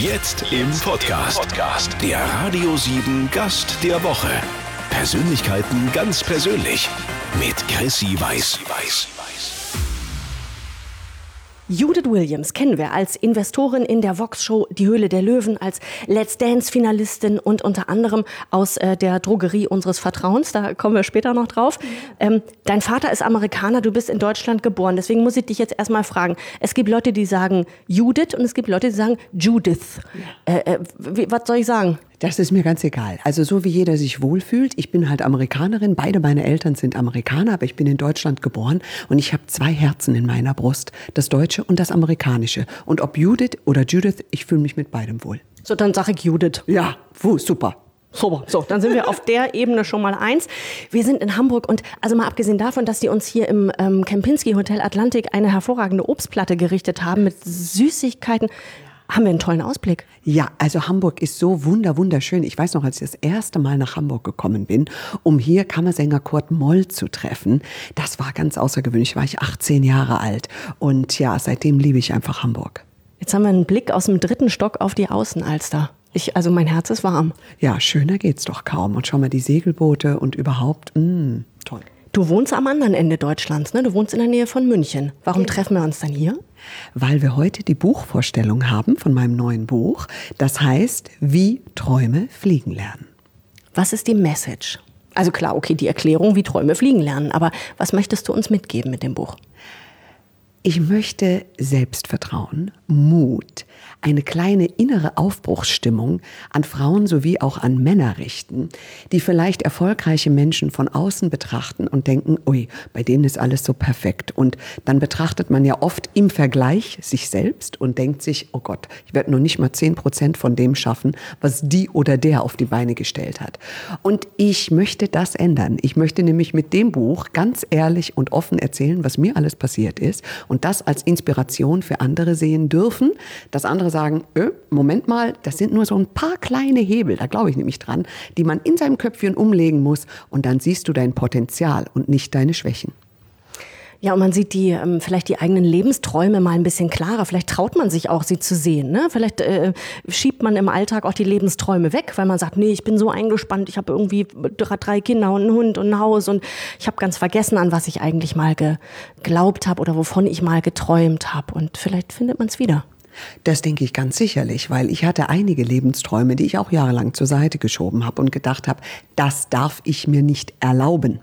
Jetzt im Podcast. Der Radio 7 Gast der Woche. Persönlichkeiten ganz persönlich mit Chrissy Weiß. Judith Williams kennen wir als Investorin in der Vox-Show Die Höhle der Löwen, als Let's Dance-Finalistin und unter anderem aus äh, der Drogerie unseres Vertrauens. Da kommen wir später noch drauf. Ähm, dein Vater ist Amerikaner, du bist in Deutschland geboren. Deswegen muss ich dich jetzt erstmal fragen. Es gibt Leute, die sagen Judith und es gibt Leute, die sagen Judith. Äh, äh, wie, was soll ich sagen? Das ist mir ganz egal. Also so wie jeder sich wohlfühlt. Ich bin halt Amerikanerin. Beide meine Eltern sind Amerikaner, aber ich bin in Deutschland geboren und ich habe zwei Herzen in meiner Brust. Das deutsche und das amerikanische. Und ob Judith oder Judith, ich fühle mich mit beidem wohl. So, dann sage ich Judith. Ja, wuh, super. Super. So, dann sind wir auf der Ebene schon mal eins. Wir sind in Hamburg und also mal abgesehen davon, dass die uns hier im ähm, Kempinski Hotel Atlantik eine hervorragende Obstplatte gerichtet haben mit Süßigkeiten haben wir einen tollen Ausblick. Ja, also Hamburg ist so wunder wunderschön. Ich weiß noch, als ich das erste Mal nach Hamburg gekommen bin, um hier Kammersänger Kurt Moll zu treffen, das war ganz außergewöhnlich. War ich 18 Jahre alt und ja, seitdem liebe ich einfach Hamburg. Jetzt haben wir einen Blick aus dem dritten Stock auf die Außenalster. Ich, also mein Herz ist warm. Ja, schöner geht's doch kaum. Und schau mal die Segelboote und überhaupt, mh, mm, toll. Du wohnst am anderen Ende Deutschlands, ne? Du wohnst in der Nähe von München. Warum treffen wir uns dann hier? Weil wir heute die Buchvorstellung haben von meinem neuen Buch. Das heißt, wie Träume fliegen lernen. Was ist die Message? Also klar, okay, die Erklärung, wie Träume fliegen lernen. Aber was möchtest du uns mitgeben mit dem Buch? Ich möchte Selbstvertrauen, Mut, eine kleine innere Aufbruchsstimmung an Frauen sowie auch an Männer richten, die vielleicht erfolgreiche Menschen von außen betrachten und denken, ui, bei denen ist alles so perfekt. Und dann betrachtet man ja oft im Vergleich sich selbst und denkt sich, oh Gott, ich werde nur nicht mal zehn Prozent von dem schaffen, was die oder der auf die Beine gestellt hat. Und ich möchte das ändern. Ich möchte nämlich mit dem Buch ganz ehrlich und offen erzählen, was mir alles passiert ist und und das als Inspiration für andere sehen dürfen, dass andere sagen, öh, Moment mal, das sind nur so ein paar kleine Hebel, da glaube ich nämlich dran, die man in seinem Köpfchen umlegen muss und dann siehst du dein Potenzial und nicht deine Schwächen. Ja, und man sieht die, ähm, vielleicht die eigenen Lebensträume mal ein bisschen klarer. Vielleicht traut man sich auch, sie zu sehen. Ne? Vielleicht äh, schiebt man im Alltag auch die Lebensträume weg, weil man sagt, nee, ich bin so eingespannt, ich habe irgendwie drei Kinder und einen Hund und ein Haus und ich habe ganz vergessen, an was ich eigentlich mal geglaubt habe oder wovon ich mal geträumt habe. Und vielleicht findet man es wieder. Das denke ich ganz sicherlich, weil ich hatte einige Lebensträume, die ich auch jahrelang zur Seite geschoben habe und gedacht habe, das darf ich mir nicht erlauben.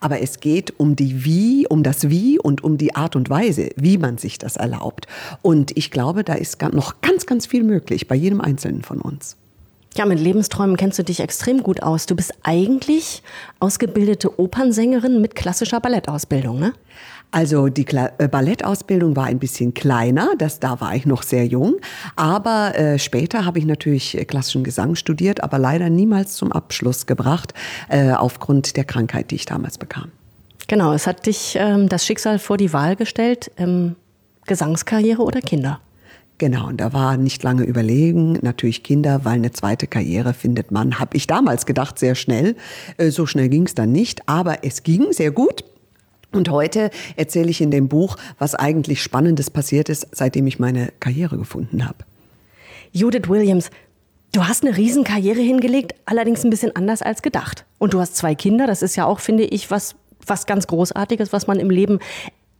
Aber es geht um die Wie, um das Wie und um die Art und Weise, wie man sich das erlaubt. Und ich glaube, da ist noch ganz, ganz viel möglich bei jedem Einzelnen von uns. Ja, mit Lebensträumen kennst du dich extrem gut aus. Du bist eigentlich ausgebildete Opernsängerin mit klassischer Ballettausbildung, ne? Also die Kla äh, Ballettausbildung war ein bisschen kleiner, das, da war ich noch sehr jung. Aber äh, später habe ich natürlich äh, klassischen Gesang studiert, aber leider niemals zum Abschluss gebracht, äh, aufgrund der Krankheit, die ich damals bekam. Genau, es hat dich ähm, das Schicksal vor die Wahl gestellt, ähm, Gesangskarriere oder Kinder? Genau, und da war nicht lange überlegen, natürlich Kinder, weil eine zweite Karriere findet man, habe ich damals gedacht, sehr schnell. Äh, so schnell ging es dann nicht, aber es ging sehr gut. Und heute erzähle ich in dem Buch, was eigentlich Spannendes passiert ist, seitdem ich meine Karriere gefunden habe. Judith Williams, du hast eine Riesenkarriere hingelegt, allerdings ein bisschen anders als gedacht. Und du hast zwei Kinder, das ist ja auch, finde ich, was, was ganz Großartiges, was man im Leben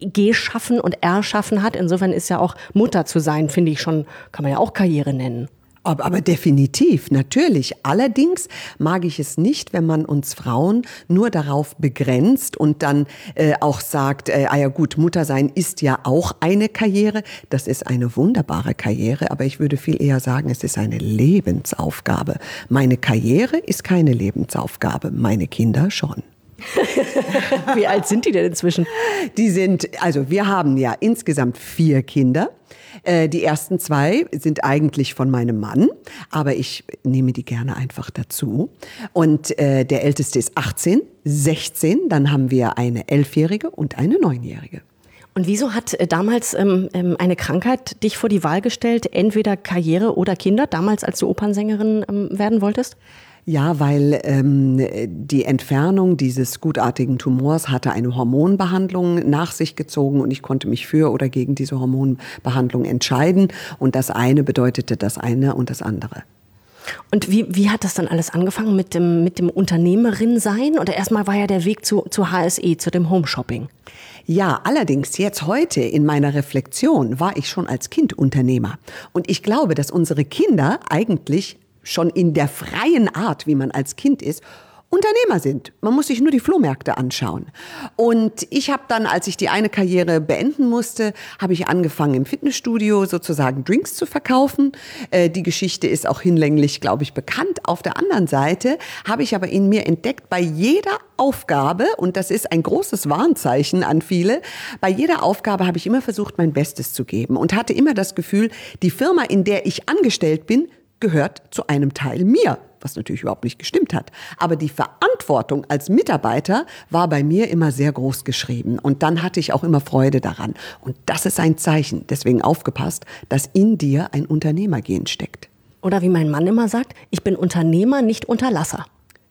geschaffen und erschaffen hat. Insofern ist ja auch Mutter zu sein, finde ich schon, kann man ja auch Karriere nennen. Aber, aber definitiv, natürlich. Allerdings mag ich es nicht, wenn man uns Frauen nur darauf begrenzt und dann äh, auch sagt, äh, ah ja gut, Muttersein ist ja auch eine Karriere. Das ist eine wunderbare Karriere, aber ich würde viel eher sagen, es ist eine Lebensaufgabe. Meine Karriere ist keine Lebensaufgabe, meine Kinder schon. Wie alt sind die denn inzwischen? Die sind, also wir haben ja insgesamt vier Kinder. Äh, die ersten zwei sind eigentlich von meinem Mann, aber ich nehme die gerne einfach dazu. Und äh, der älteste ist 18, 16, dann haben wir eine elfjährige und eine neunjährige. Und wieso hat äh, damals ähm, ähm, eine Krankheit dich vor die Wahl gestellt, entweder Karriere oder Kinder, damals als du Opernsängerin ähm, werden wolltest? Ja, weil ähm, die Entfernung dieses gutartigen Tumors hatte eine Hormonbehandlung nach sich gezogen und ich konnte mich für oder gegen diese Hormonbehandlung entscheiden. Und das eine bedeutete das eine und das andere. Und wie, wie hat das dann alles angefangen mit dem, mit dem Unternehmerin sein? Oder erstmal war ja der Weg zu, zu HSE, zu dem Homeshopping. Ja, allerdings jetzt heute in meiner Reflexion war ich schon als Kind Unternehmer. Und ich glaube, dass unsere Kinder eigentlich schon in der freien Art, wie man als Kind ist, Unternehmer sind. Man muss sich nur die Flohmärkte anschauen. Und ich habe dann, als ich die eine Karriere beenden musste, habe ich angefangen im Fitnessstudio sozusagen Drinks zu verkaufen. Äh, die Geschichte ist auch hinlänglich, glaube ich, bekannt. Auf der anderen Seite habe ich aber in mir entdeckt, bei jeder Aufgabe, und das ist ein großes Warnzeichen an viele, bei jeder Aufgabe habe ich immer versucht, mein Bestes zu geben und hatte immer das Gefühl, die Firma, in der ich angestellt bin, gehört zu einem Teil mir, was natürlich überhaupt nicht gestimmt hat. Aber die Verantwortung als Mitarbeiter war bei mir immer sehr groß geschrieben. Und dann hatte ich auch immer Freude daran. Und das ist ein Zeichen. Deswegen aufgepasst, dass in dir ein Unternehmergehen steckt. Oder wie mein Mann immer sagt, ich bin Unternehmer, nicht Unterlasser.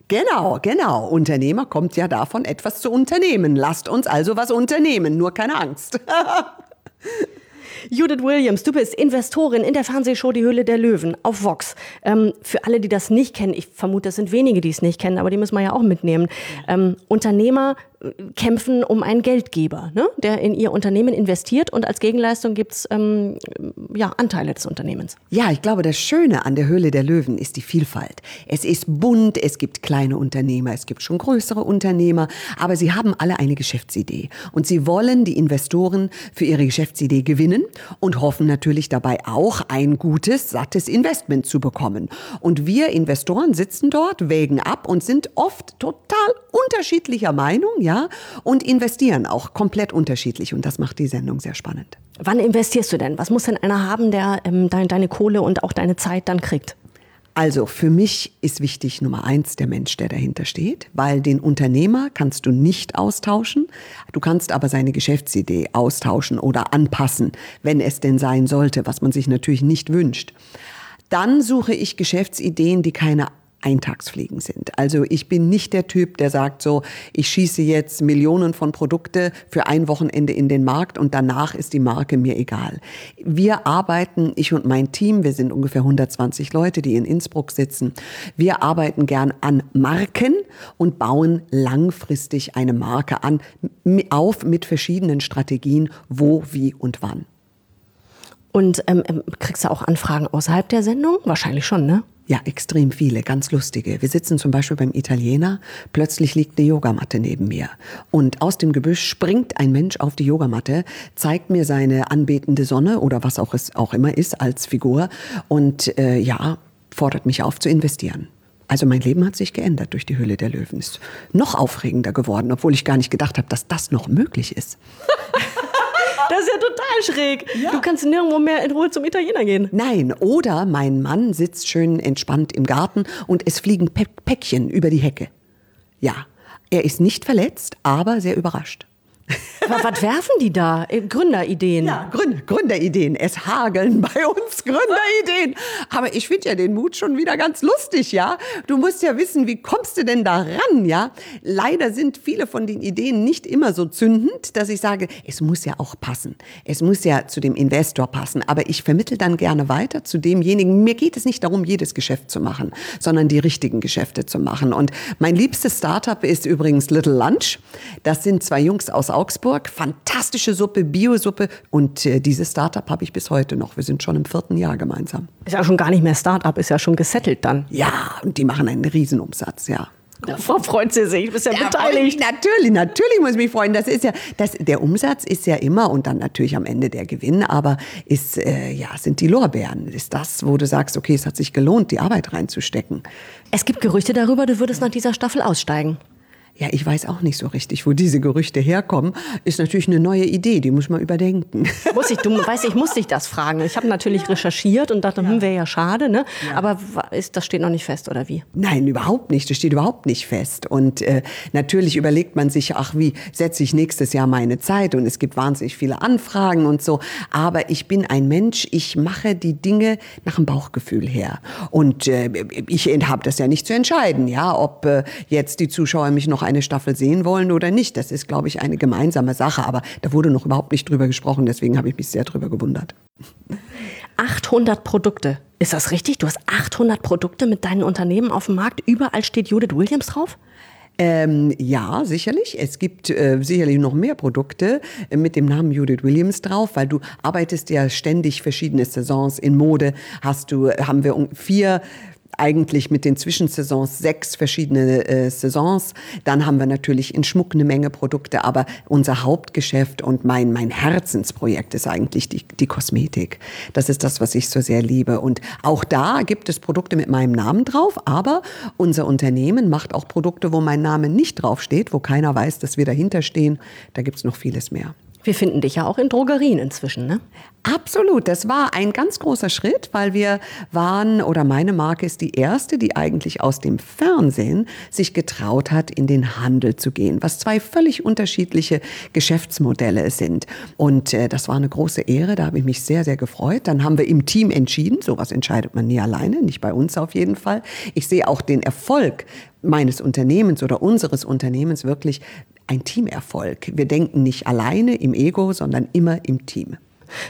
Genau, genau. Unternehmer kommt ja davon, etwas zu unternehmen. Lasst uns also was unternehmen, nur keine Angst. Judith Williams, du bist Investorin in der Fernsehshow Die Höhle der Löwen auf Vox. Ähm, für alle, die das nicht kennen, ich vermute, es sind wenige, die es nicht kennen, aber die müssen wir ja auch mitnehmen. Ähm, Unternehmer kämpfen um einen Geldgeber, ne, der in ihr Unternehmen investiert und als Gegenleistung gibt's ähm, ja, Anteile des Unternehmens. Ja, ich glaube, das Schöne an der Höhle der Löwen ist die Vielfalt. Es ist bunt, es gibt kleine Unternehmer, es gibt schon größere Unternehmer, aber sie haben alle eine Geschäftsidee und sie wollen die Investoren für ihre Geschäftsidee gewinnen und hoffen natürlich dabei auch ein gutes, sattes Investment zu bekommen. Und wir Investoren sitzen dort, wägen ab und sind oft total unterschiedlicher Meinung, ja, ja, und investieren auch komplett unterschiedlich und das macht die Sendung sehr spannend. Wann investierst du denn? Was muss denn einer haben, der ähm, deine, deine Kohle und auch deine Zeit dann kriegt? Also für mich ist wichtig Nummer eins der Mensch, der dahinter steht, weil den Unternehmer kannst du nicht austauschen. Du kannst aber seine Geschäftsidee austauschen oder anpassen, wenn es denn sein sollte, was man sich natürlich nicht wünscht. Dann suche ich Geschäftsideen, die keine Eintagsfliegen sind. Also ich bin nicht der Typ, der sagt so, ich schieße jetzt Millionen von Produkte für ein Wochenende in den Markt und danach ist die Marke mir egal. Wir arbeiten, ich und mein Team, wir sind ungefähr 120 Leute, die in Innsbruck sitzen. Wir arbeiten gern an Marken und bauen langfristig eine Marke an, auf mit verschiedenen Strategien, wo, wie und wann. Und ähm, ähm kriegst du auch Anfragen außerhalb der Sendung? Wahrscheinlich schon, ne? Ja, extrem viele, ganz lustige. Wir sitzen zum Beispiel beim Italiener, plötzlich liegt eine Yogamatte neben mir. Und aus dem Gebüsch springt ein Mensch auf die Yogamatte, zeigt mir seine anbetende Sonne oder was auch es auch immer ist als Figur und äh, ja, fordert mich auf zu investieren. Also mein Leben hat sich geändert durch die Hülle der Löwen. Ist noch aufregender geworden, obwohl ich gar nicht gedacht habe, dass das noch möglich ist. Das ist ja total schräg. Ja. Du kannst nirgendwo mehr in Ruhe zum Italiener gehen. Nein, oder mein Mann sitzt schön entspannt im Garten und es fliegen Päckchen über die Hecke. Ja, er ist nicht verletzt, aber sehr überrascht. Was, was werfen die da? Äh, Gründerideen. Ja, Gründ, Gründerideen. Es hageln bei uns Gründerideen. Aber ich finde ja den Mut schon wieder ganz lustig, ja. Du musst ja wissen, wie kommst du denn da ran, ja? Leider sind viele von den Ideen nicht immer so zündend, dass ich sage, es muss ja auch passen. Es muss ja zu dem Investor passen. Aber ich vermittel dann gerne weiter zu demjenigen. Mir geht es nicht darum, jedes Geschäft zu machen, sondern die richtigen Geschäfte zu machen. Und mein liebstes Startup ist übrigens Little Lunch. Das sind zwei Jungs aus Augsburg. Fantastische Suppe, Biosuppe. Und äh, dieses Startup habe ich bis heute noch. Wir sind schon im vierten Jahr gemeinsam. Ist ja schon gar nicht mehr Startup, ist ja schon gesettelt dann. Ja, und die machen einen Riesenumsatz, ja. Davor freut sie sich, du bist ja, ja beteiligt. Natürlich, natürlich muss ich mich freuen. Das ist ja, das, der Umsatz ist ja immer und dann natürlich am Ende der Gewinn, aber ist, äh, ja, sind die Lorbeeren. Ist das, wo du sagst, okay, es hat sich gelohnt, die Arbeit reinzustecken. Es gibt Gerüchte darüber, du würdest nach dieser Staffel aussteigen. Ja, ich weiß auch nicht so richtig, wo diese Gerüchte herkommen. Ist natürlich eine neue Idee, die muss man überdenken. Muss ich, du weißt, ich muss dich das fragen. Ich habe natürlich recherchiert und dachte, hm, wäre ja schade, ne? Aber ist, das steht noch nicht fest, oder wie? Nein, überhaupt nicht. Das steht überhaupt nicht fest. Und äh, natürlich überlegt man sich, ach, wie setze ich nächstes Jahr meine Zeit? Und es gibt wahnsinnig viele Anfragen und so. Aber ich bin ein Mensch, ich mache die Dinge nach dem Bauchgefühl her. Und äh, ich habe das ja nicht zu entscheiden, ja, ob äh, jetzt die Zuschauer mich noch eine Staffel sehen wollen oder nicht. Das ist, glaube ich, eine gemeinsame Sache. Aber da wurde noch überhaupt nicht drüber gesprochen. Deswegen habe ich mich sehr drüber gewundert. 800 Produkte. Ist das richtig? Du hast 800 Produkte mit deinen Unternehmen auf dem Markt. Überall steht Judith Williams drauf? Ähm, ja, sicherlich. Es gibt äh, sicherlich noch mehr Produkte äh, mit dem Namen Judith Williams drauf, weil du arbeitest ja ständig verschiedene Saisons in Mode. Hast du, haben wir vier eigentlich mit den Zwischensaisons sechs verschiedene äh, Saisons. Dann haben wir natürlich in Schmuck eine Menge Produkte, aber unser Hauptgeschäft und mein, mein Herzensprojekt ist eigentlich die, die Kosmetik. Das ist das, was ich so sehr liebe. Und auch da gibt es Produkte mit meinem Namen drauf, aber unser Unternehmen macht auch Produkte, wo mein Name nicht draufsteht, wo keiner weiß, dass wir dahinter stehen. Da gibt es noch vieles mehr. Wir finden dich ja auch in Drogerien inzwischen, ne? Absolut, das war ein ganz großer Schritt, weil wir waren, oder meine Marke ist die erste, die eigentlich aus dem Fernsehen sich getraut hat, in den Handel zu gehen, was zwei völlig unterschiedliche Geschäftsmodelle sind. Und äh, das war eine große Ehre, da habe ich mich sehr, sehr gefreut. Dann haben wir im Team entschieden, sowas entscheidet man nie alleine, nicht bei uns auf jeden Fall. Ich sehe auch den Erfolg meines Unternehmens oder unseres Unternehmens wirklich ein Teamerfolg. Wir denken nicht alleine im Ego, sondern immer im Team.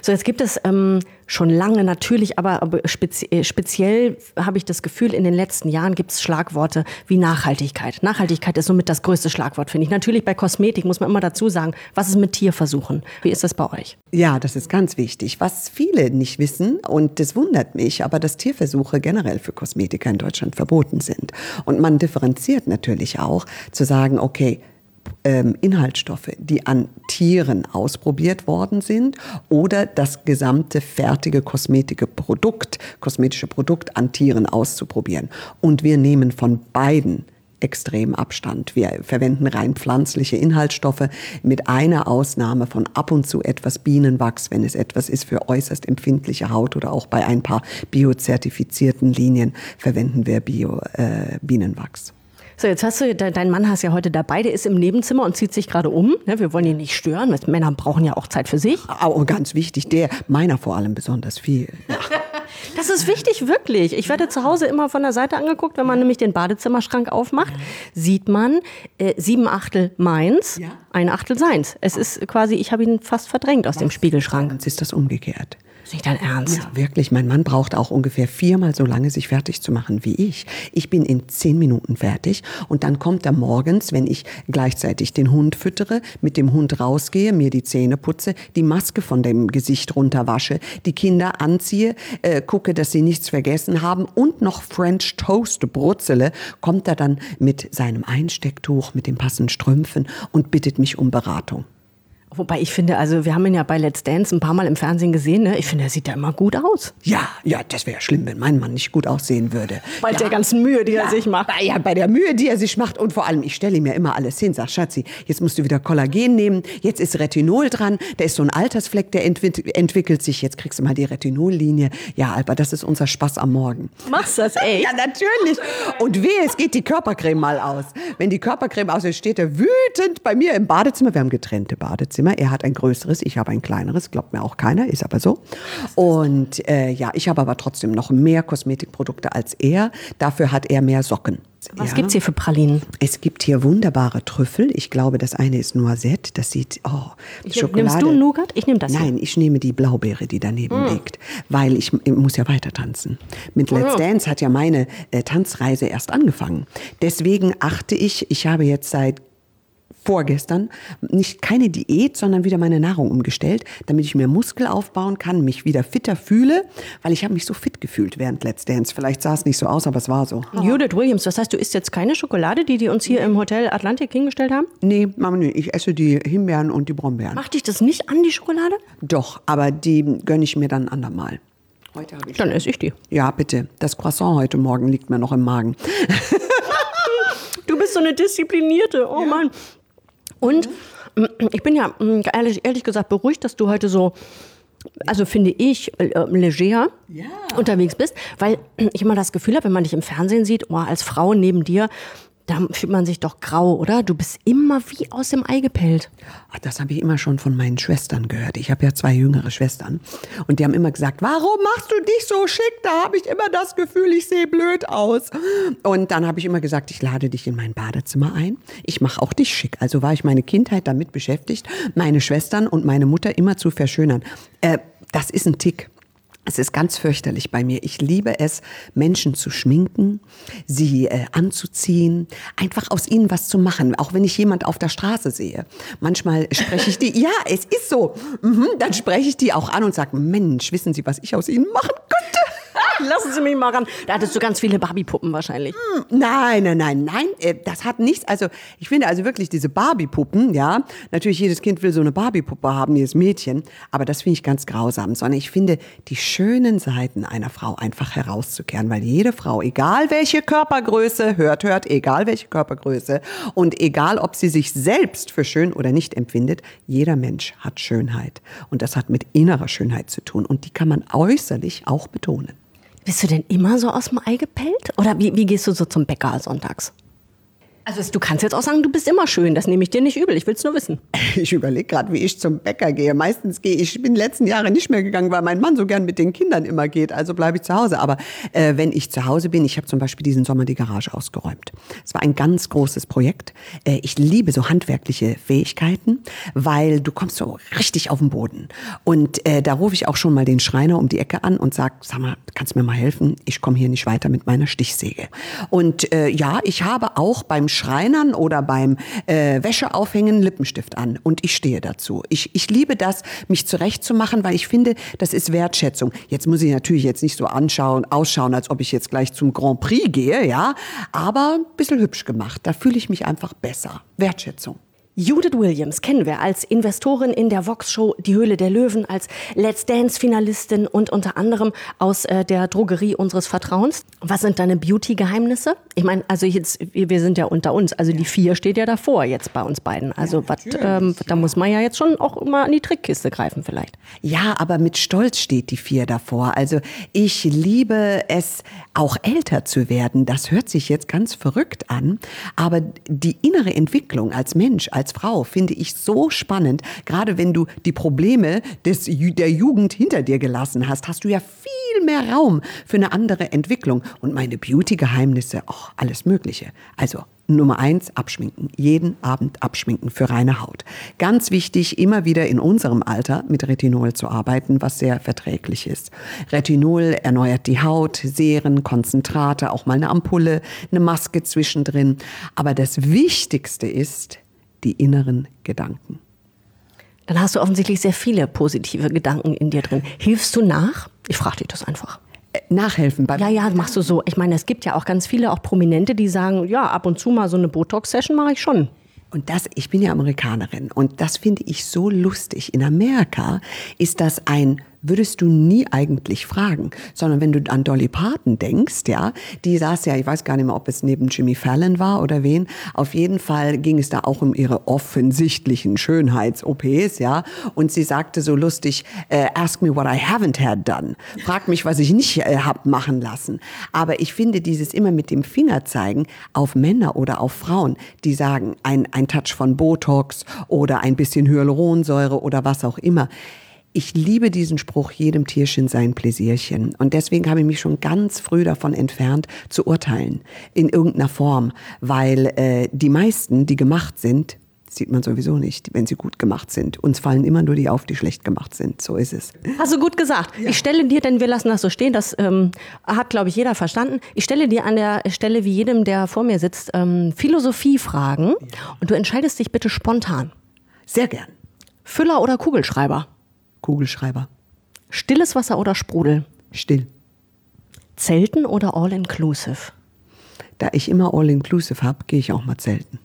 So, jetzt gibt es ähm, schon lange natürlich, aber, aber spezi äh, speziell habe ich das Gefühl, in den letzten Jahren gibt es Schlagworte wie Nachhaltigkeit. Nachhaltigkeit ist somit das größte Schlagwort, finde ich. Natürlich bei Kosmetik muss man immer dazu sagen, was ist mit Tierversuchen? Wie ist das bei euch? Ja, das ist ganz wichtig. Was viele nicht wissen, und das wundert mich, aber dass Tierversuche generell für Kosmetiker in Deutschland verboten sind. Und man differenziert natürlich auch zu sagen, okay, Inhaltsstoffe, die an Tieren ausprobiert worden sind oder das gesamte fertige kosmetische Produkt, kosmetische Produkt an Tieren auszuprobieren. Und wir nehmen von beiden extrem Abstand. Wir verwenden rein pflanzliche Inhaltsstoffe mit einer Ausnahme von ab und zu etwas Bienenwachs, wenn es etwas ist für äußerst empfindliche Haut oder auch bei ein paar biozertifizierten Linien verwenden wir Bio, äh, Bienenwachs. So, jetzt hast du, dein Mann hast ja heute dabei, der ist im Nebenzimmer und zieht sich gerade um. Ne, wir wollen ihn nicht stören, Männer brauchen ja auch Zeit für sich. Oh, ganz wichtig, der, meiner vor allem besonders viel. Ja. Das ist wichtig, wirklich. Ich werde zu Hause immer von der Seite angeguckt, wenn man nämlich den Badezimmerschrank aufmacht, sieht man äh, sieben Achtel meins, ja. ein Achtel seins. Es ist quasi, ich habe ihn fast verdrängt aus Was? dem Spiegelschrank. Sonst ist das umgekehrt. Nicht dein Ernst? Ja, wirklich. Mein Mann braucht auch ungefähr viermal so lange, sich fertig zu machen wie ich. Ich bin in zehn Minuten fertig und dann kommt er morgens, wenn ich gleichzeitig den Hund füttere, mit dem Hund rausgehe, mir die Zähne putze, die Maske von dem Gesicht runterwasche, die Kinder anziehe, äh, gucke, dass sie nichts vergessen haben und noch French Toast brutzele, kommt er dann mit seinem Einstecktuch, mit den passenden Strümpfen und bittet mich um Beratung. Wobei ich finde, also wir haben ihn ja bei Let's Dance ein paar Mal im Fernsehen gesehen. Ne? Ich finde, er sieht ja immer gut aus. Ja, ja, das wäre schlimm, wenn mein Mann nicht gut aussehen würde. Bei ja. der ganzen Mühe, die ja, er sich macht. Ja, bei der Mühe, die er sich macht. Und vor allem, ich stelle ihm ja immer alles hin. Sag, Schatzi, jetzt musst du wieder Kollagen nehmen. Jetzt ist Retinol dran. Da ist so ein Altersfleck, der entwick entwickelt sich. Jetzt kriegst du mal die Retinollinie. Ja, Alba, das ist unser Spaß am Morgen. Machst das echt? ja, natürlich. Und wehe, es geht die Körpercreme mal aus. Wenn die Körpercreme aus ist, steht er wütend bei mir im Badezimmer. Wir haben getrennte Badezimmer. Er hat ein größeres größeres, ich habe ein kleineres, glaubt mir auch keiner, ist aber so. Und äh, ja, ich habe aber trotzdem noch mehr Kosmetikprodukte als er. Dafür hat er mehr Socken. Was ja. gibt's hier für Pralinen? Es gibt hier wunderbare Trüffel. Ich glaube, das eine ist Noisette. Das sieht, oh, ich, Schokolade. Nimmst du Nougat? Ich nehme das Nein, hier. ich nehme die Blaubeere, die daneben mm. liegt. Weil ich, ich, muss ja weiter tanzen. Mit Let's Dance hat ja meine äh, Tanzreise erst angefangen. Deswegen achte ich, ich habe jetzt seit vorgestern nicht keine Diät, sondern wieder meine Nahrung umgestellt, damit ich mehr Muskel aufbauen kann, mich wieder fitter fühle, weil ich habe mich so fit gefühlt während Let's Dance. Vielleicht sah es nicht so aus, aber es war so. Judith Williams, das heißt, du isst jetzt keine Schokolade, die die uns hier im Hotel Atlantik hingestellt haben? Nee, Mama, nee, ich esse die Himbeeren und die Brombeeren. Macht dich das nicht an, die Schokolade? Doch, aber die gönne ich mir dann andermal. Heute habe ich. Dann esse ich die. Ja, bitte. Das Croissant heute Morgen liegt mir noch im Magen. Du bist so eine Disziplinierte. Oh Mann. Und mm, ich bin ja mm, ehrlich, ehrlich gesagt beruhigt, dass du heute so, also finde ich, äh, leger unterwegs bist, weil ich immer das Gefühl habe, wenn man dich im Fernsehen sieht, oh, als Frau neben dir, da fühlt man sich doch grau, oder? Du bist immer wie aus dem Ei gepellt. Ach, Das habe ich immer schon von meinen Schwestern gehört. Ich habe ja zwei jüngere Schwestern. Und die haben immer gesagt, warum machst du dich so schick? Da habe ich immer das Gefühl, ich sehe blöd aus. Und dann habe ich immer gesagt, ich lade dich in mein Badezimmer ein. Ich mache auch dich schick. Also war ich meine Kindheit damit beschäftigt, meine Schwestern und meine Mutter immer zu verschönern. Äh, das ist ein Tick. Es ist ganz fürchterlich bei mir. Ich liebe es, Menschen zu schminken, sie äh, anzuziehen, einfach aus ihnen was zu machen, auch wenn ich jemand auf der Straße sehe. Manchmal spreche ich die, ja, es ist so. Mhm, dann spreche ich die auch an und sage, Mensch, wissen Sie, was ich aus Ihnen machen könnte? Lassen Sie mich mal ran. Da hattest du ganz viele Barbie-Puppen wahrscheinlich. Nein, nein, nein, nein, äh, das hat nichts. Also ich finde also wirklich diese Barbie-Puppen, ja, natürlich jedes Kind will so eine Barbie-Puppe haben, jedes Mädchen, aber das finde ich ganz grausam, sondern ich finde die schönen Seiten einer Frau einfach herauszukehren, weil jede Frau, egal welche Körpergröße, hört, hört, egal welche Körpergröße und egal ob sie sich selbst für schön oder nicht empfindet, jeder Mensch hat Schönheit und das hat mit innerer Schönheit zu tun und die kann man äußerlich auch betonen. Bist du denn immer so aus dem Ei gepellt? Oder wie, wie gehst du so zum Bäcker sonntags? Also du kannst jetzt auch sagen, du bist immer schön. Das nehme ich dir nicht übel. Ich will es nur wissen. Ich überlege gerade, wie ich zum Bäcker gehe. Meistens gehe ich, bin letzten Jahre nicht mehr gegangen, weil mein Mann so gern mit den Kindern immer geht. Also bleibe ich zu Hause. Aber äh, wenn ich zu Hause bin, ich habe zum Beispiel diesen Sommer die Garage ausgeräumt. Es war ein ganz großes Projekt. Äh, ich liebe so handwerkliche Fähigkeiten, weil du kommst so richtig auf den Boden. Und äh, da rufe ich auch schon mal den Schreiner um die Ecke an und sag, sag mal, kannst du mir mal helfen? Ich komme hier nicht weiter mit meiner Stichsäge. Und äh, ja, ich habe auch beim Schreinern oder beim äh, Wäscheaufhängen Lippenstift an und ich stehe dazu. Ich, ich liebe das, mich zurechtzumachen, weil ich finde, das ist Wertschätzung. Jetzt muss ich natürlich jetzt nicht so anschauen, ausschauen, als ob ich jetzt gleich zum Grand Prix gehe, ja, aber ein bisschen hübsch gemacht. Da fühle ich mich einfach besser. Wertschätzung. Judith Williams kennen wir als Investorin in der Vox-Show Die Höhle der Löwen, als Let's Dance-Finalistin und unter anderem aus äh, der Drogerie unseres Vertrauens. Was sind deine Beauty-Geheimnisse? Ich meine, also jetzt, wir, sind ja unter uns, also die vier steht ja davor jetzt bei uns beiden. Also was, ähm, da muss man ja jetzt schon auch immer an die Trickkiste greifen vielleicht. Ja, aber mit Stolz steht die vier davor. Also ich liebe es, auch älter zu werden. Das hört sich jetzt ganz verrückt an, aber die innere Entwicklung als Mensch, als Frau finde ich so spannend. Gerade wenn du die Probleme des, der Jugend hinter dir gelassen hast, hast du ja viel mehr Raum für eine andere Entwicklung. Und meine Beauty-Geheimnisse, auch alles Mögliche. Also Nummer eins, abschminken. Jeden Abend abschminken für reine Haut. Ganz wichtig, immer wieder in unserem Alter mit Retinol zu arbeiten, was sehr verträglich ist. Retinol erneuert die Haut, Seren, Konzentrate, auch mal eine Ampulle, eine Maske zwischendrin. Aber das Wichtigste ist die inneren Gedanken. Dann hast du offensichtlich sehr viele positive Gedanken in dir drin. Hilfst du nach? Ich frage dich das einfach. Äh, Nachhelfen bei Ja, ja, machst du so. Ich meine, es gibt ja auch ganz viele, auch Prominente, die sagen, ja, ab und zu mal so eine Botox-Session mache ich schon. Und das, ich bin ja Amerikanerin und das finde ich so lustig. In Amerika ist das ein würdest du nie eigentlich fragen, sondern wenn du an Dolly Parton denkst, ja, die saß ja, ich weiß gar nicht mehr, ob es neben Jimmy Fallon war oder wen, auf jeden Fall ging es da auch um ihre offensichtlichen Schönheits-OPs, ja, und sie sagte so lustig, äh, ask me what I haven't had done, frag mich, was ich nicht äh, hab machen lassen. Aber ich finde dieses immer mit dem Finger zeigen auf Männer oder auf Frauen, die sagen, ein, ein Touch von Botox oder ein bisschen Hyaluronsäure oder was auch immer, ich liebe diesen Spruch, jedem Tierchen sein Pläsierchen. Und deswegen habe ich mich schon ganz früh davon entfernt, zu urteilen. In irgendeiner Form. Weil äh, die meisten, die gemacht sind, sieht man sowieso nicht, wenn sie gut gemacht sind. Uns fallen immer nur die auf, die schlecht gemacht sind. So ist es. Hast du gut gesagt. Ich stelle dir, denn wir lassen das so stehen, das ähm, hat, glaube ich, jeder verstanden. Ich stelle dir an der Stelle, wie jedem, der vor mir sitzt, ähm, Philosophiefragen. Und du entscheidest dich bitte spontan. Sehr gern. Füller oder Kugelschreiber? Kugelschreiber. Stilles Wasser oder Sprudel? Still. Zelten oder All-Inclusive? Da ich immer All-Inclusive habe, gehe ich auch mal zelten.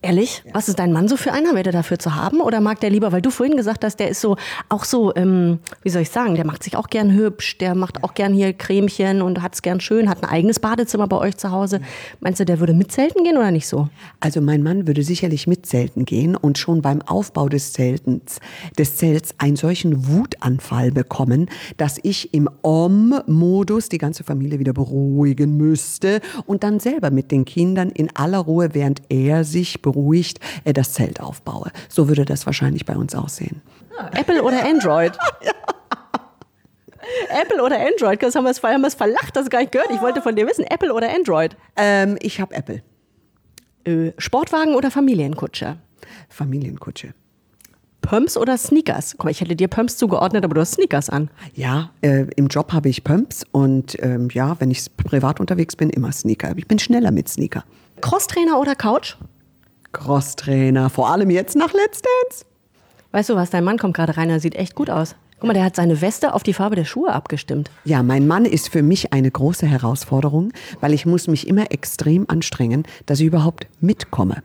Ehrlich? Ja. Was ist dein Mann so für einer? Wäre der dafür zu haben? Oder mag der lieber, weil du vorhin gesagt hast, der ist so, auch so, ähm, wie soll ich sagen, der macht sich auch gern hübsch, der macht auch gern hier Cremchen und hat es gern schön, hat ein eigenes Badezimmer bei euch zu Hause. Meinst du, der würde mitzelten gehen oder nicht so? Also mein Mann würde sicherlich mitzelten gehen und schon beim Aufbau des Zeltens, des Zelts einen solchen Wutanfall bekommen, dass ich im Om-Modus die ganze Familie wieder beruhigen müsste und dann selber mit den Kindern in aller Ruhe, während er sich beruhigt äh, das Zelt aufbaue. So würde das wahrscheinlich bei uns aussehen. Apple oder Android? ja. Apple oder Android? Das haben wir es haben wir's verlacht, das gar nicht gehört. Ich wollte von dir wissen, Apple oder Android? Ähm, ich habe Apple. Äh, Sportwagen oder Familienkutsche? Familienkutsche. Pumps oder Sneakers? Guck mal, ich hätte dir Pumps zugeordnet, aber du hast Sneakers an. Ja, äh, im Job habe ich Pumps und ähm, ja, wenn ich privat unterwegs bin, immer Sneaker. Ich bin schneller mit Sneaker. Crosstrainer oder Couch? Crosstrainer, vor allem jetzt nach Let's Dance. Weißt du was, dein Mann kommt gerade rein, er sieht echt gut aus. Guck mal, der hat seine Weste auf die Farbe der Schuhe abgestimmt. Ja, mein Mann ist für mich eine große Herausforderung, weil ich muss mich immer extrem anstrengen, dass ich überhaupt mitkomme.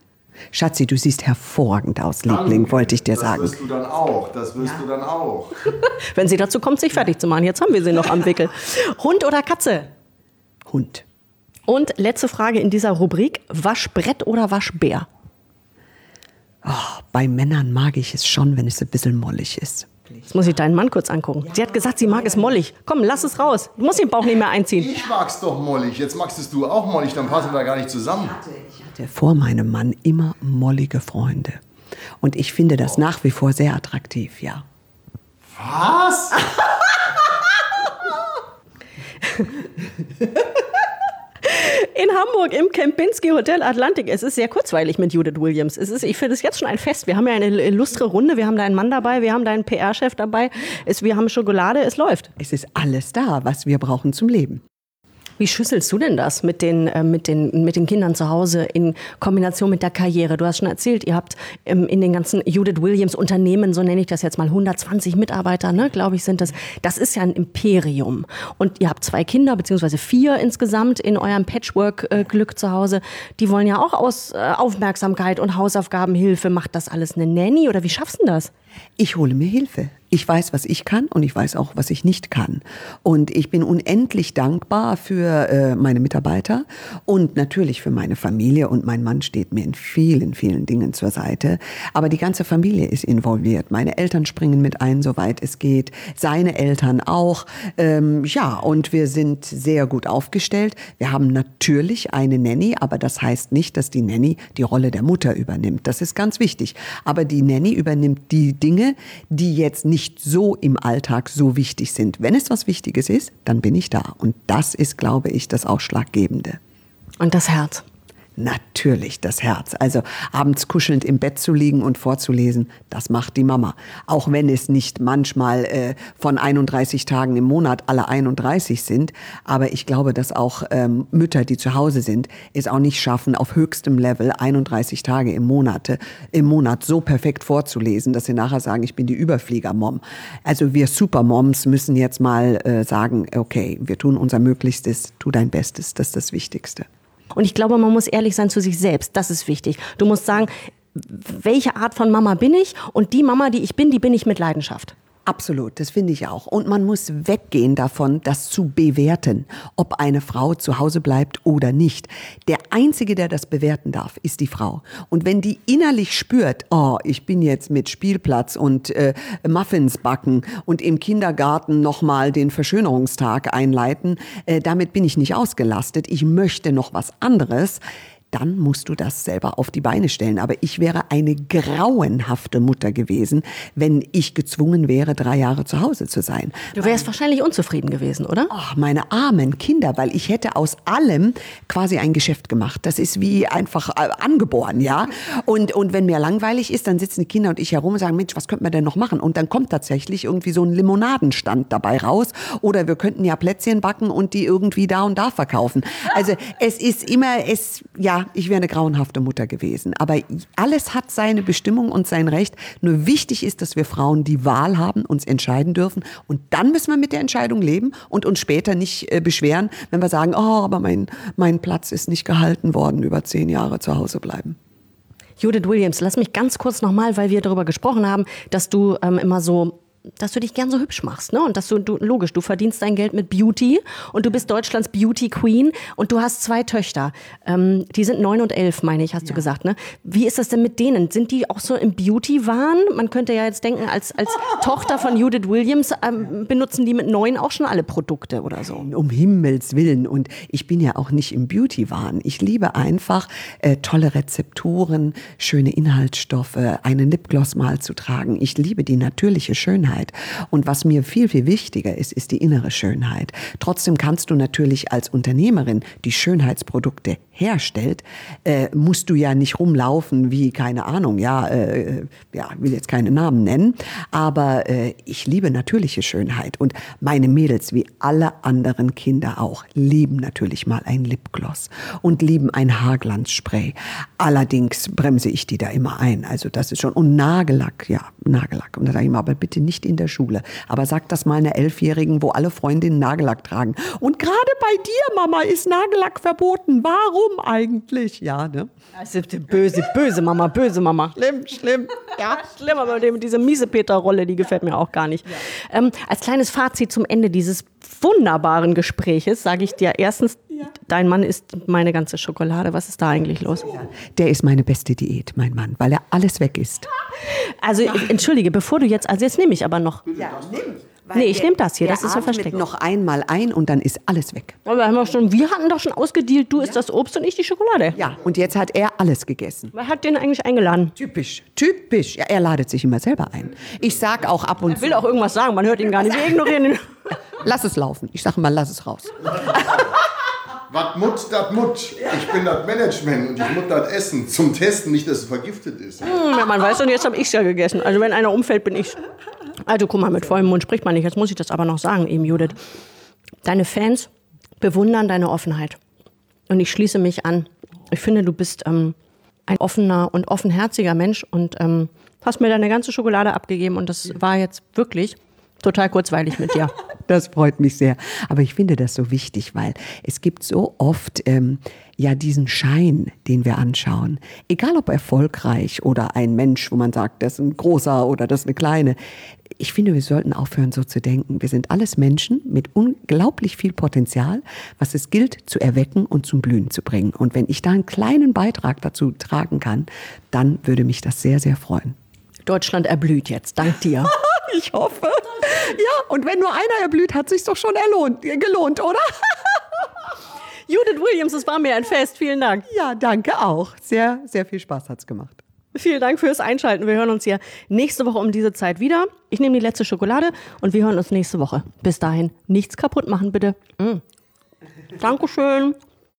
Schatzi, du siehst hervorragend aus, Liebling, wollte ich dir sagen. Das wirst du dann auch, das wirst ja. du dann auch. Wenn sie dazu kommt, sich fertig zu machen. Jetzt haben wir sie noch am Wickel. Hund oder Katze? Hund. Und letzte Frage in dieser Rubrik, Waschbrett oder Waschbär? Oh, bei Männern mag ich es schon, wenn es ein bisschen mollig ist. Jetzt muss ich deinen Mann kurz angucken. Sie hat gesagt, sie mag es mollig. Komm, lass es raus. Du musst den Bauch nicht mehr einziehen. Ich mag's doch mollig. Jetzt magst es du auch mollig, dann passen wir da gar nicht zusammen. Ich hatte vor meinem Mann immer mollige Freunde. Und ich finde das nach wie vor sehr attraktiv, ja. Was? in Hamburg im Kempinski Hotel Atlantik. Es ist sehr kurzweilig mit Judith Williams. Es ist, ich finde es jetzt schon ein Fest. Wir haben ja eine illustre Runde. Wir haben da einen Mann dabei, wir haben da einen PR-Chef dabei. Es, wir haben Schokolade, es läuft. Es ist alles da, was wir brauchen zum Leben. Wie schüsselst du denn das mit den, äh, mit, den, mit den Kindern zu Hause in Kombination mit der Karriere? Du hast schon erzählt, ihr habt ähm, in den ganzen Judith Williams Unternehmen, so nenne ich das jetzt mal, 120 Mitarbeiter, ne, glaube ich, sind das. Das ist ja ein Imperium. Und ihr habt zwei Kinder, beziehungsweise vier insgesamt in eurem Patchwork-Glück äh, zu Hause. Die wollen ja auch aus äh, Aufmerksamkeit und Hausaufgabenhilfe. Macht das alles eine Nanny oder wie schaffst du das? Ich hole mir Hilfe. Ich weiß, was ich kann und ich weiß auch, was ich nicht kann. Und ich bin unendlich dankbar für äh, meine Mitarbeiter und natürlich für meine Familie. Und mein Mann steht mir in vielen, vielen Dingen zur Seite. Aber die ganze Familie ist involviert. Meine Eltern springen mit ein, soweit es geht. Seine Eltern auch. Ähm, ja, und wir sind sehr gut aufgestellt. Wir haben natürlich eine Nanny, aber das heißt nicht, dass die Nanny die Rolle der Mutter übernimmt. Das ist ganz wichtig. Aber die Nanny übernimmt die Dinge, die jetzt nicht so im Alltag so wichtig sind. Wenn es was Wichtiges ist, dann bin ich da. Und das ist, glaube ich, das Ausschlaggebende. Und das Herz. Natürlich das Herz. Also abends kuschelnd im Bett zu liegen und vorzulesen, das macht die Mama. Auch wenn es nicht manchmal äh, von 31 Tagen im Monat alle 31 sind. Aber ich glaube, dass auch ähm, Mütter, die zu Hause sind, es auch nicht schaffen, auf höchstem Level 31 Tage im, Monate, im Monat so perfekt vorzulesen, dass sie nachher sagen, ich bin die Überflieger-Mom. Also wir Supermoms müssen jetzt mal äh, sagen, okay, wir tun unser Möglichstes, tu dein Bestes, das ist das Wichtigste. Und ich glaube, man muss ehrlich sein zu sich selbst. Das ist wichtig. Du musst sagen, welche Art von Mama bin ich? Und die Mama, die ich bin, die bin ich mit Leidenschaft. Absolut, das finde ich auch. Und man muss weggehen davon, das zu bewerten, ob eine Frau zu Hause bleibt oder nicht. Der Einzige, der das bewerten darf, ist die Frau. Und wenn die innerlich spürt, oh, ich bin jetzt mit Spielplatz und äh, Muffins backen und im Kindergarten nochmal den Verschönerungstag einleiten, äh, damit bin ich nicht ausgelastet, ich möchte noch was anderes, dann musst du das selber auf die Beine stellen. Aber ich wäre eine grauenhafte Mutter gewesen, wenn ich gezwungen wäre, drei Jahre zu Hause zu sein. Du wärst wahrscheinlich unzufrieden gewesen, oder? Ach, meine armen Kinder, weil ich hätte aus allem quasi ein Geschäft gemacht. Das ist wie einfach äh, angeboren, ja. Und, und wenn mir langweilig ist, dann sitzen die Kinder und ich herum und sagen, Mensch, was könnte man denn noch machen? Und dann kommt tatsächlich irgendwie so ein Limonadenstand dabei raus. Oder wir könnten ja Plätzchen backen und die irgendwie da und da verkaufen. Also es ist immer, es, ja, ich wäre eine grauenhafte Mutter gewesen. Aber alles hat seine Bestimmung und sein Recht. Nur wichtig ist, dass wir Frauen die Wahl haben, uns entscheiden dürfen. Und dann müssen wir mit der Entscheidung leben und uns später nicht äh, beschweren, wenn wir sagen, oh, aber mein, mein Platz ist nicht gehalten worden, über zehn Jahre zu Hause bleiben. Judith Williams, lass mich ganz kurz nochmal, weil wir darüber gesprochen haben, dass du ähm, immer so dass du dich gern so hübsch machst, ne? Und dass du, du, logisch, du verdienst dein Geld mit Beauty und du bist Deutschlands Beauty Queen und du hast zwei Töchter. Ähm, die sind neun und elf, meine ich, hast ja. du gesagt, ne? Wie ist das denn mit denen? Sind die auch so im Beauty-Wahn? Man könnte ja jetzt denken, als, als Tochter von Judith Williams ähm, benutzen die mit neun auch schon alle Produkte oder so. Um Himmels Willen. Und ich bin ja auch nicht im Beauty-Wahn. Ich liebe einfach äh, tolle Rezepturen, schöne Inhaltsstoffe, einen Lipgloss mal zu tragen. Ich liebe die natürliche Schönheit. Schönheit. Und was mir viel, viel wichtiger ist, ist die innere Schönheit. Trotzdem kannst du natürlich als Unternehmerin, die Schönheitsprodukte herstellt, äh, musst du ja nicht rumlaufen wie, keine Ahnung, ja, äh, ja, will jetzt keine Namen nennen, aber äh, ich liebe natürliche Schönheit und meine Mädels, wie alle anderen Kinder auch, lieben natürlich mal ein Lipgloss und lieben ein Haarglanzspray. Allerdings bremse ich die da immer ein, also das ist schon, und Nagellack, ja, Nagellack. Und da sage ich mal, aber bitte nicht in der Schule. Aber sag das mal einer Elfjährigen, wo alle Freundinnen Nagellack tragen. Und gerade bei dir, Mama, ist Nagellack verboten. Warum eigentlich? Ja, ne? Ist böse, böse Mama, böse Mama. Schlimm, schlimm. Ja, schlimm, aber diese miese Peter-Rolle, die gefällt mir auch gar nicht. Ja. Ähm, als kleines Fazit zum Ende dieses wunderbaren Gespräches sage ich dir erstens, ja. dein Mann isst meine ganze Schokolade. Was ist da eigentlich los? Der ist meine beste Diät, mein Mann, weil er alles weg isst. Also entschuldige, bevor du jetzt, also jetzt nehme ich aber noch. Ja, nimm. Weil nee, ich nehme das hier, das ist so versteckt. noch einmal ein und dann ist alles weg. Aber haben wir, schon, wir hatten doch schon ausgedealt, du ja. isst das Obst und ich die Schokolade. Ja, und jetzt hat er alles gegessen. Wer hat den eigentlich eingeladen? Typisch, typisch. Ja, er ladet sich immer selber ein. Ich sag auch ab und er zu. will auch irgendwas sagen, man hört ihn gar nicht. Wir ignorieren ihn. Lass es laufen. Ich sage mal, lass es raus. Was mut, dat mut. Ich bin das Management und ich muss das essen. Zum Testen, nicht, dass es vergiftet ist. Hm, ja, man weiß und jetzt habe ich es ja gegessen. Also wenn einer umfällt, bin ich. Also guck mal, mit vollem Mund spricht man nicht. Jetzt muss ich das aber noch sagen, eben Judith. Deine Fans bewundern deine Offenheit. Und ich schließe mich an. Ich finde, du bist ähm, ein offener und offenherziger Mensch und ähm, hast mir deine ganze Schokolade abgegeben und das war jetzt wirklich total kurzweilig mit dir. Das freut mich sehr. Aber ich finde das so wichtig, weil es gibt so oft ähm, ja diesen Schein, den wir anschauen. Egal ob erfolgreich oder ein Mensch, wo man sagt, das ist ein großer oder das ist eine kleine. Ich finde, wir sollten aufhören, so zu denken. Wir sind alles Menschen mit unglaublich viel Potenzial, was es gilt zu erwecken und zum Blühen zu bringen. Und wenn ich da einen kleinen Beitrag dazu tragen kann, dann würde mich das sehr, sehr freuen. Deutschland erblüht jetzt, dank dir. ich hoffe. Ja, und wenn nur einer erblüht, hat sich doch schon erlohnt, gelohnt, oder? Judith Williams, es war mir ein Fest. Vielen Dank. Ja, danke auch. Sehr, sehr viel Spaß hat es gemacht. Vielen Dank fürs Einschalten. Wir hören uns hier nächste Woche um diese Zeit wieder. Ich nehme die letzte Schokolade und wir hören uns nächste Woche. Bis dahin, nichts kaputt machen, bitte. Mm. Dankeschön.